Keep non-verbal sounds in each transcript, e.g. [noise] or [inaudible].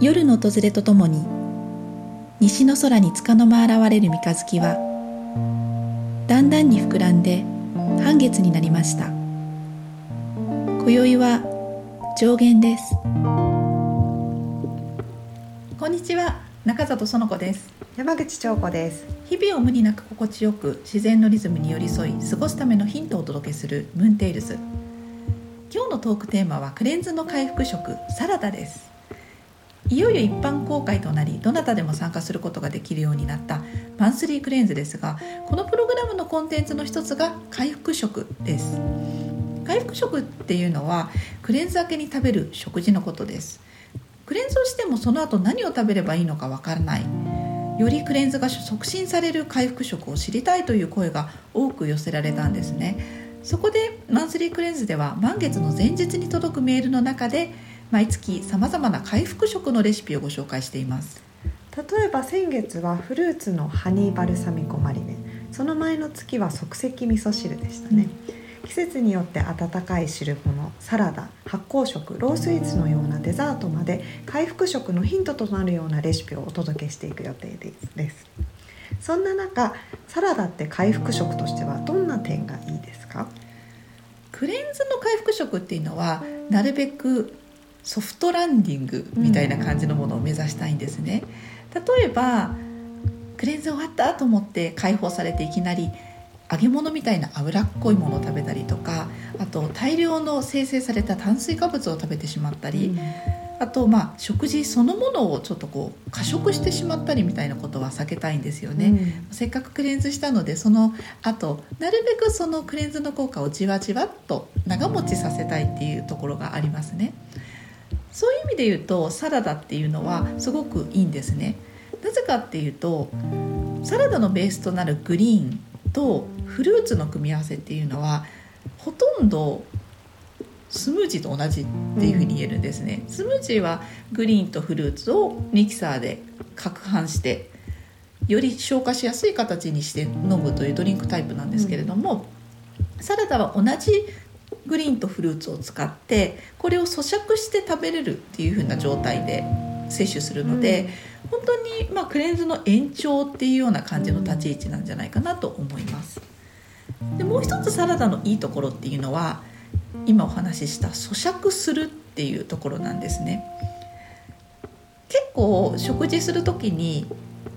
夜の訪れとともに西の空に束の間現れる三日月はだんだんに膨らんで半月になりました。今宵は上限です。こんにちは中里園子です。山口彫子です。日々を無理なく心地よく自然のリズムに寄り添い過ごすためのヒントをお届けするムーンテイルズ今日のトークテーマはクレンズの回復食サラダですいよいよ一般公開となりどなたでも参加することができるようになったマンスリークレンズですがこのプログラムのコンテンツの一つが回復食です。回復食っていうのはクレンズ明けに食べる食事のことです。クレンズをしてもその後何を食べればいいのかわからない。よりクレンズが促進される回復食を知りたいという声が多く寄せられたんですね。そこでマンスリークレンズでは満月の前日に届くメールの中で毎月さまざまな回復食のレシピをご紹介しています。例えば先月はフルーツのハニーバルサミコマリネ。その前の月は即席味噌汁でしたね、うん、季節によって温かい汁物サラダ発酵食ロースイーツのようなデザートまで回復食のヒントとなるようなレシピをお届けしていく予定です。そんな中サラダって回復食としてはどんな点がいいですか？クレンズの回復食っていうのはなるべくソフトランディングみたいな感じのものを目指したいんですね。例えばクレンズ終わったと思って解放されていきなり揚げ物みたいな脂っこいものを食べたりとかあと大量の生成された炭水化物を食べてしまったり、うん、あとまあ食事そのものをちょっとこう過食してしまったりみたいなことは避けたいんですよね、うん、せっかくクレンズしたのでそのあとなるべくそのクレンズの効果をじわじわっと長持ちさせたいっていうところがありますね。そういう意味で言うとサラダっていうのはすごくいいんですね。なぜかっていうとサラダのベースとなるグリーンとフルーツの組み合わせっていうのはほとんどスムージーと同じっていうふうに言えるんですね。スムージーはグリーンとフルーツをミキサーで攪拌してより消化しやすい形にして飲むというドリンクタイプなんですけれども、サラダは同じグリーンとフルーツを使ってこれを咀嚼して食べれるっていう風な状態で摂取するので、うん、本当にまあクレンズの延長っていうような感じの立ち位置なんじゃないかなと思います。でもう一つサラダのいいところっていうのは今お話しした咀嚼するっていうところなんですね。結構食事する時に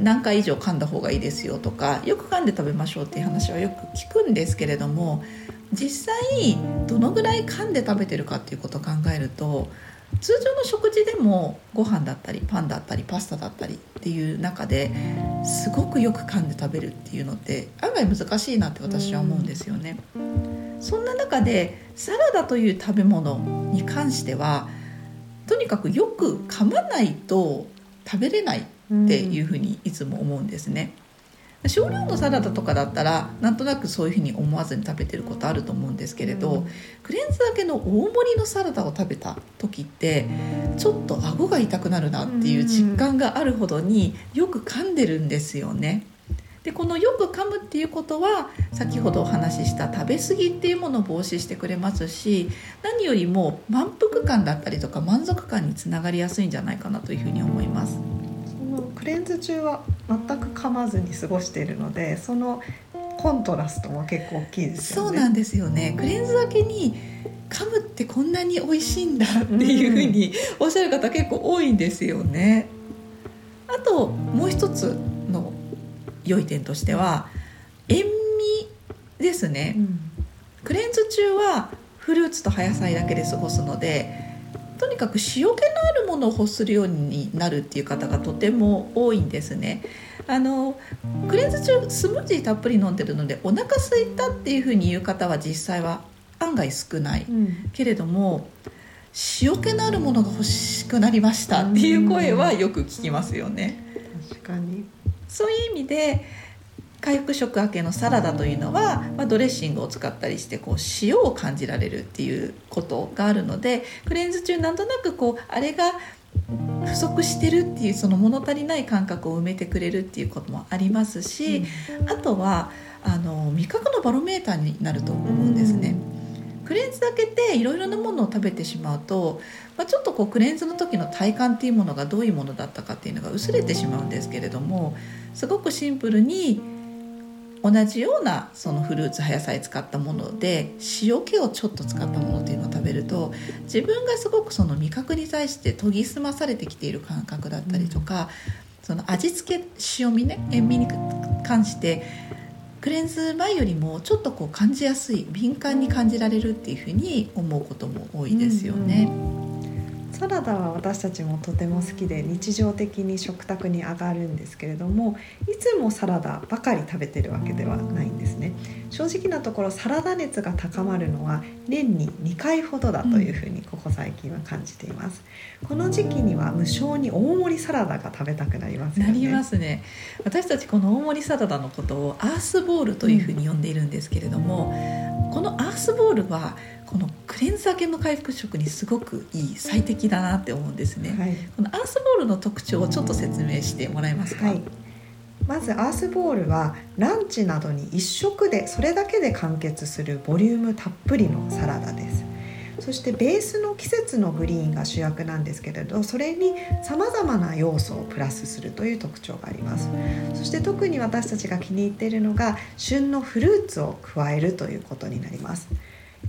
何回以上噛んだ方がいいですよとかよく噛んで食べましょうっていう話はよく聞くんですけれども実際どのぐらい噛んで食べてるかっていうことを考えると通常の食事でもご飯だったりパンだったりパスタだったりっていう中ですごくよく噛んで食べるっていうのって案外難しいなって私は思うんですよね。そんな中でサラダという食べ物に関してはとにかくよく噛まないと食べれないっていうふうにいつも思うんですね。少量のサラダとかだったらなんとなくそういうふうに思わずに食べてることあると思うんですけれど、うん、クレンズだけの大盛りのサラダを食べた時ってちょっと顎が痛くなるなっていう実感があるほどによく噛んでるんですよね。でこのよく噛むっていうことは先ほどお話しした食べ過ぎっていうものを防止してくれますし何よりも満腹感だったりとか満足感につながりやすいんじゃないかなというふうに思います。クレンズ中は全く噛まずに過ごしているのでそのコントラストも結構大きいですよね。そうなんですよね。クレンズだけに噛むってこんなに美味しいんだっていうふうにおっしゃる方結構多いんですよね。あともう一つの良い点としては塩味ですね、うん、クレンズ中はフルーツと葉野菜だけで過ごすのでとにかく塩気のあるものを欲するようになるっていう方がとても多いんですね。あのクレンズ中スムージーたっぷり飲んでるのでお腹空いたっていうふうに言う方は実際は案外少ない、うん、けれども塩気のあるものが欲しくなりましたっていう声はよく聞きますよね。確かにそういう意味で回復食明けのサラダというのは、まあ、ドレッシングを使ったりしてこう塩を感じられるっていうことがあるのでクレンズ中なんとなくこうあれが不足してるっていうその物足りない感覚を埋めてくれるっていうこともありますし、うん、あとはあの味覚のバロメーターになると思うんですね。クレンズだけでいろいろなものを食べてしまうと、まあ、ちょっとこうクレンズの時の体感っていうものがどういうものだったかっていうのが薄れてしまうんですけれどもすごくシンプルに同じようなそのフルーツ葉野菜使ったもので塩気をちょっと使ったものっていうのを食べると自分がすごくその味覚に対して研ぎ澄まされてきている感覚だったりとか、その味付け塩味ね塩味に関してクレンズ前よりもちょっとこう感じやすい敏感に感じられるっていうふうに思うことも多いですよね。うんうんサラダは私たちもとても好きで日常的に食卓に上がるんですけれどもいつもサラダばかり食べてるわけではないんですね。正直なところサラダ熱が高まるのは年に2回ほどだというふうにここ最近は感じています、この時期には無性に大盛りサラダが食べたくなりますよね。なりますね。私たちこの大盛りサラダのことをアースボールというふうに呼んでいるんですけれども、うん、このアースボールはこのクレンザー系の回復食にすごくいい最適だなって思うんですね、はい、このアースボールの特徴をちょっと説明してもらえますか、はい、まずアースボールはランチなどに1食でそれだけで完結するボリュームたっぷりのサラダです。そしてベースの季節のグリーンが主役なんですけれどそれにさまざまな要素をプラスするという特徴があります。そして特に私たちが気に入っているのが旬のフルーツを加えるということになります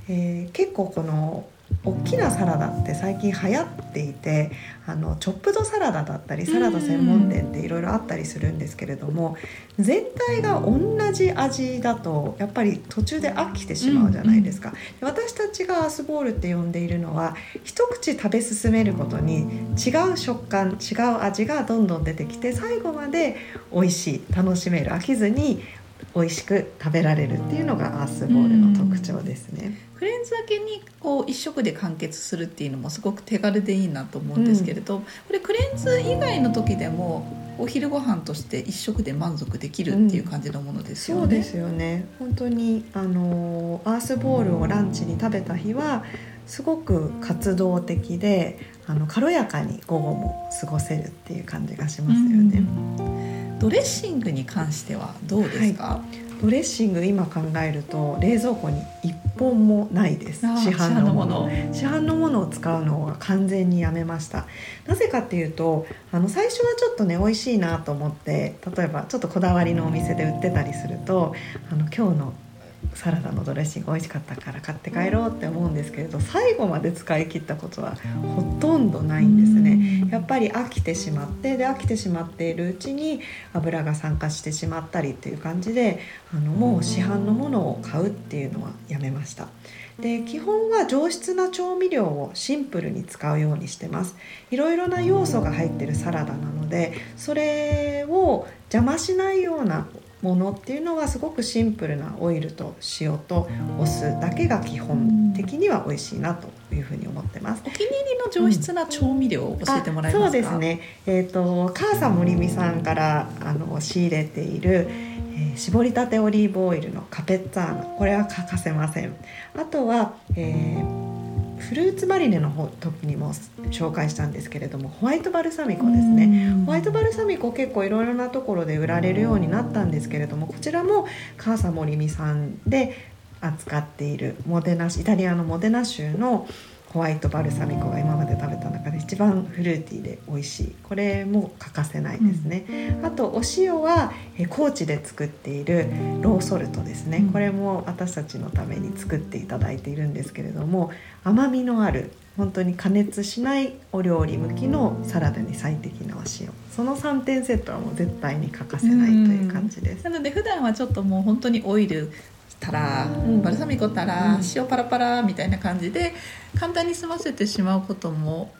えー、結構この大きなサラダって最近流行っていてあのチョップドサラダだったりサラダ専門店っていろいろあったりするんですけれども全体が同じ味だとやっぱり途中で飽きてしまうじゃないですか。私たちがアースボールって呼んでいるのは一口食べ進めることに違う食感違う味がどんどん出てきて最後まで美味しい楽しめる飽きずに美味しく食べられるっていうのがアースボールの特徴ですね。クレンズだけにこう一食で完結するっていうのもすごく手軽でいいなと思うんですけれど、うん、これクレンズ以外の時でもお昼ご飯として一食で満足できるっていう感じのものですよね。うん、そうですよね本当にあのアースボールをランチに食べた日はすごく活動的であの軽やかに午後も過ごせるっていう感じがしますよね。うんドレッシングに関してはどうですか、はい、ドレッシング今考えると冷蔵庫に一本もないです。市販のもの。市販のもの。を使うのは完全にやめました。なぜかっていうとあの最初はちょっとね美味しいなと思って例えばちょっとこだわりのお店で売ってたりするとあの今日のサラダのドレッシング美味しかったから買って帰ろうって思うんですけれど最後まで使い切ったことはほとんどないんですね。やっぱり飽きてしまってで飽きてしまっているうちに油が酸化してしまったりっていう感じであのもう市販のものを買うっていうのはやめました。で基本は上質な調味料をシンプルに使うようにしてます。いろいろな要素が入ってるサラダなのでそれを邪魔しないようなものっていうのはすごくシンプルなオイルと塩とお酢だけが基本的には美味しいなというふうに思ってます。お気に入りの上質な調味料を教えてもらえますか？そうですね。えっ、ー、と母さん森美さんからあの仕入れている。えー、絞りたてオリーブオイルのカペッツァーナこれは欠かせませんあとは、えーフルーツマリネの時にも紹介したんですけれどもホワイトバルサミコですね。ホワイトバルサミコ結構いろいろなところで売られるようになったんですけれどもこちらも母さん森美さんで扱っているモデナイタリアのモデナ州のホワイトバルサミコが今まで食べた中で一番フルーティーで美味しい。これも欠かせないですね、うん、あとお塩は高知で作っているローソルトですね、これも私たちのために作っていただいているんですけれども甘みのある本当に加熱しないお料理向きのサラダに最適なお塩。その3点セットはもう絶対に欠かせないという感じです、なので普段はちょっともう本当にオイルたら、うん、バルサミコたら、塩パラパラみたいな感じで簡単に済ませてしまうことも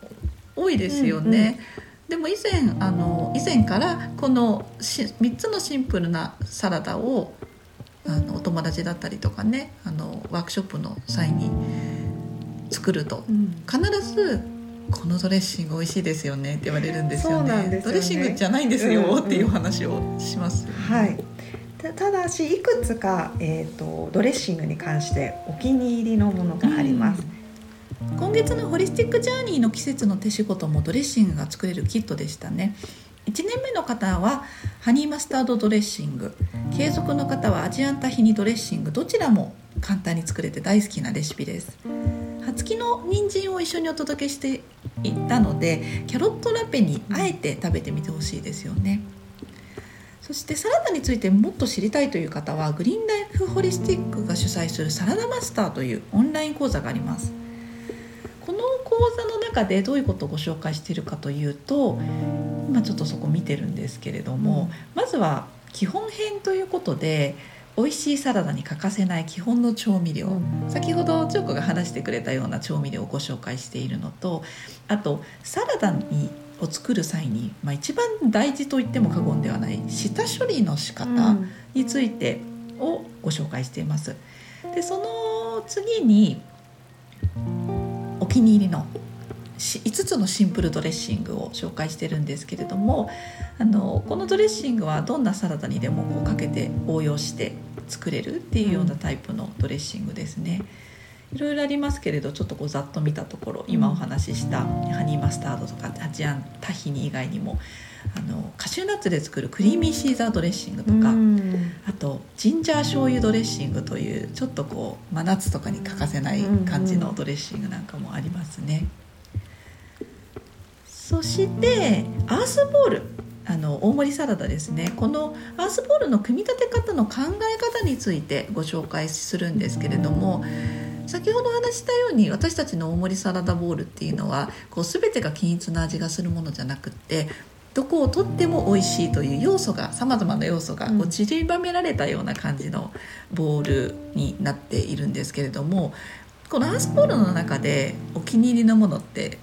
多いですよね。うんうん、でも以前あの以前からこの3つのシンプルなサラダをあのお友達だったりとかねあのワークショップの際に作ると、うん、必ずこのドレッシング美味しいですよねって言われるんですよね。よね。ドレッシングじゃないんですよ、うんうん、っていう話をします、ね、はいただしいくつか、えーと、ドレッシングに関してお気に入りのものがあります。今月のホリスティックジャーニーの季節の手仕事もドレッシングが作れるキットでしたね。1年目の方はハニーマスタードドレッシング。継続の方はアジアンタヒニドレッシング。どちらも簡単に作れて大好きなレシピです。葉付きの人参を一緒にお届けしていったのでキャロットラペにあえて食べてみてほしいですよね、そしてサラダについてもっと知りたいという方はグリーンライフホリスティックが主催するサラダマスターというオンライン講座があります。この講座の中でどういうことをご紹介しているかというと今ちょっとそこ見てるんですけれども、まずは基本編ということで美味しいサラダに欠かせない基本の調味料、先ほどチョコが話してくれたような調味料をご紹介しているのとあとサラダにを作る際に、まあ、一番大事と言っても過言ではない下処理の仕方についてをご紹介しています。でその次にお気に入りのし5つのシンプルドレッシングを紹介してるんですけれどもあのこのドレッシングはどんなサラダにでもこうかけて応用して作れるっていうようなタイプのドレッシングですね。いろいろありますけれどちょっとこうざっと見たところ今お話ししたハニーマスタードとかアジアンタヒニ以外にもあのカシューナッツで作るクリーミーシーザードレッシングとか、うんあとジンジャー醤油ドレッシングというちょっとこう真夏とかに欠かせない感じのドレッシングなんかもありますね。そしてアースボールあの大盛りサラダですねこのアースボールの組み立て方の考え方についてご紹介するんですけれども先ほどお話ししたように私たちの大盛りサラダボールっていうのはこう全てが均一な味がするものじゃなくってどこをとっても美味しいという要素がさまざまな要素がこう散りばめられたような感じのボールになっているんですけれどもこのアースボールの中でお気に入りのものって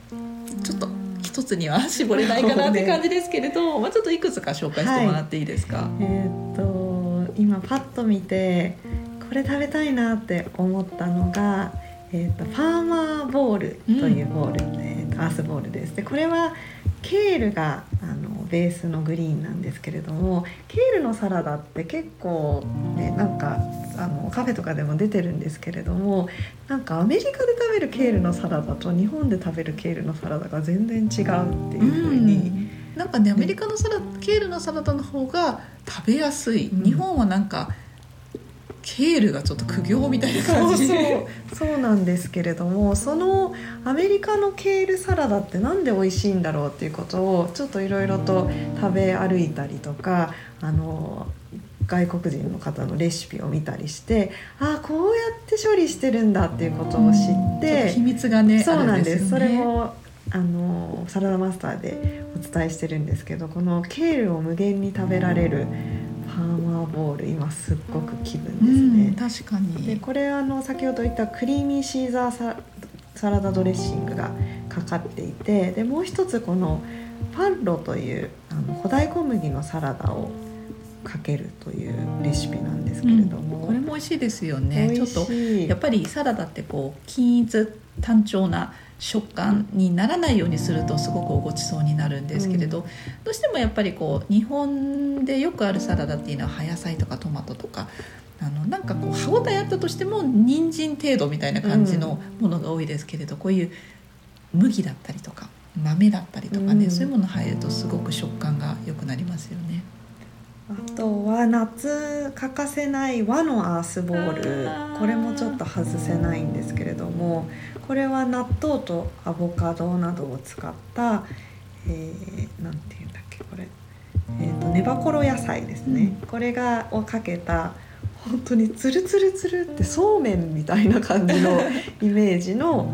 ちょっと一つには絞れないかなって感じですけれど、[laughs] まあ、ちょっといくつか紹介してもらっていいですか？えーっと今パッと見てこれ食べたいなって思ったのが、えーっとファーマーボールというボール、えーっとアースボールです。でこれはケールがあのベースのグリーンなんですけれどもケールのサラダって結構ねなんかあのカフェとかでも出てるんですけれどもなんかアメリカで食べるケールのサラダと日本で食べるケールのサラダが全然違うっていうふうに。なんかねアメリカのサラケールのサラダの方が食べやすい、うん日本はなんかケールがちょっと苦行みたいなそう感じ。そうそう。なんですけれどもそのアメリカのケールサラダってなんで美味しいんだろうっていうことをちょっといろいろと食べ歩いたりとかあの外国人の方のレシピを見たりしてああこうやって処理してるんだっていうことを知って秘密がねそうなんです。ね。れもあのサラダマスターでお伝えしてるんですけどこのケールを無限に食べられるファーマーボール今すっごく気分うんですね。確かに。でこれあの先ほど言ったクリーミーシーザーササラダドレッシングがかかっていてでもう一つこのパンロというあの古代小麦のサラダをかけるというレシピなんですけれども、これも美味しいですよね。美ちょっとやっぱりサラダってこう均一単調な食感にならないようにするとすごくごちそうになるんですけれど、どうしてもやっぱりこう日本でよくあるサラダっていうのは葉野菜とかトマトとかあのなんかこう歯ごたえあったとしても人参程度みたいな感じのものが多いですけれど、こういう麦だったりとか豆だったりとかね、うん。そういうもの入るとすごく食感が良くなりますよね。あとは夏欠かせない和のアースボール。これもちょっと外せないんですけれどもこれは納豆とアボカドなどを使った、えー、なんていうんだっけこれ、えー、とネバコロ野菜ですね、これがをかけた本当にツルツルツルってそうめんみたいな感じの [laughs] イメージの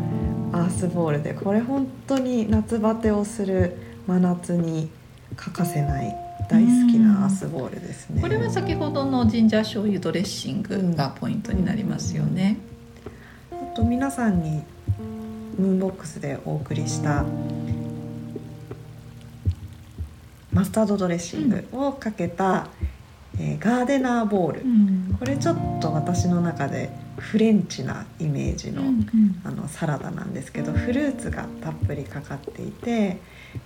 アースボールでこれ本当に夏バテをする真夏に欠かせない大好きなアースボールですね。これは先ほどのジンジャー醤油ドレッシングがポイントになりますよね。あと皆さんにムーンボックスでお送りしたマスタードドレッシングをかけた、えーガーデナーボール、うんこれちょっと私の中でフレンチなイメージの,、あのサラダなんですけどフルーツがたっぷりかかっていて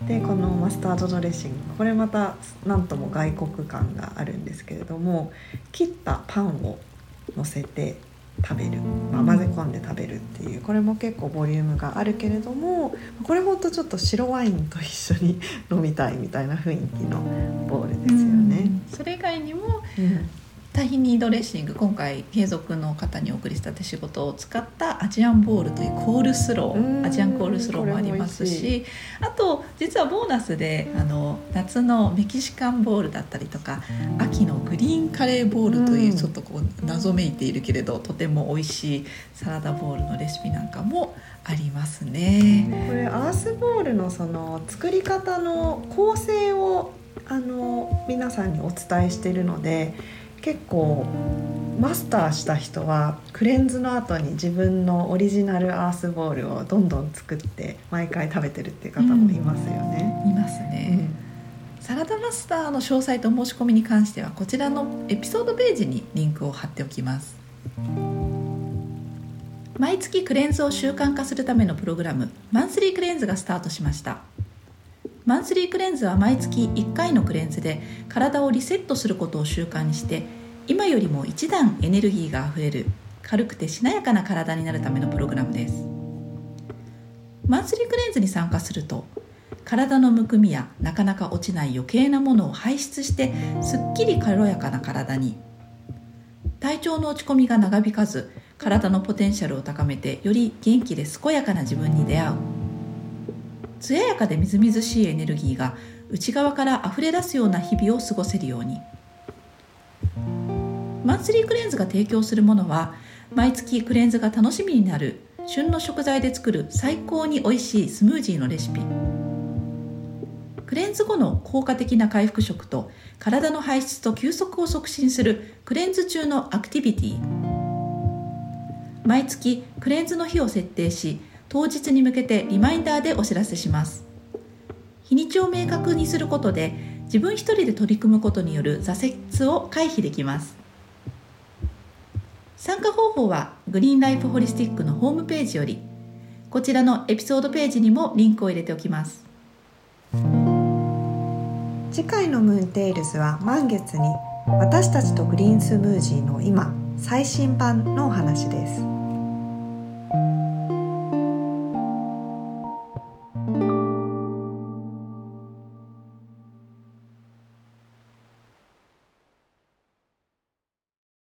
でこのマスタードドレッシングこれまたなんとも外国感があるんですけれども切ったパンを乗せて食べる、まあ、混ぜ込んで食べるっていうこれも結構ボリュームがあるけれどもこれほんとちょっと白ワインと一緒に飲みたいみたいな雰囲気のボールですよね。それ以外にもうんタヒニドレッシング今回継続の方にお送りした手仕事を使ったアジアンボールというコールスローアジアンコールスローもありますしあと実はボーナスであの夏のメキシカンボールだったりとか秋のグリーンカレーボールというちょっとこう謎めいているけれどとても美味しいサラダボールのレシピなんかもありますね。これアースボールのその作り方の構成をあの皆さんにお伝えしているので結構マスターした人はクレンズの後に自分のオリジナルアースボールをどんどん作って毎回食べてるっていう方もいますよね。うん、いますね、うん、サラダマスターの詳細と申し込みに関してはこちらのエピソードページにリンクを貼っておきます。毎月クレンズを習慣化するためのプログラムマンスリークレンズがスタートしました。マンスリークレンズは毎月1回のクレンズで体をリセットすることを習慣にして今よりも一段エネルギーがあふれる軽くてしなやかな体になるためのプログラムです。マンスリークレンズに参加すると体のむくみやなかなか落ちない余計なものを排出してすっきり軽やかな体に。体調の落ち込みが長引かず体のポテンシャルを高めてより元気で健やかな自分に出会う。艶やかでみずみずしいエネルギーが内側から溢れ出すような日々を過ごせるように。マンスリークレンズが提供するものは毎月クレンズが楽しみになる旬の食材で作る最高に美味しいスムージーのレシピ。クレンズ後の効果的な回復食と体の排出と休息を促進するクレンズ中のアクティビティ。毎月クレンズの日を設定し当日に向けてリマインダーでお知らせします。日にちを明確にすることで自分一人で取り組むことによる挫折を回避できます。参加方法はグリーンライフホリスティックのホームページよりこちらのエピソードページにもリンクを入れておきます。次回のムーンテイルズは満月に私たちとグリーンスムージーの今最新版のお話です。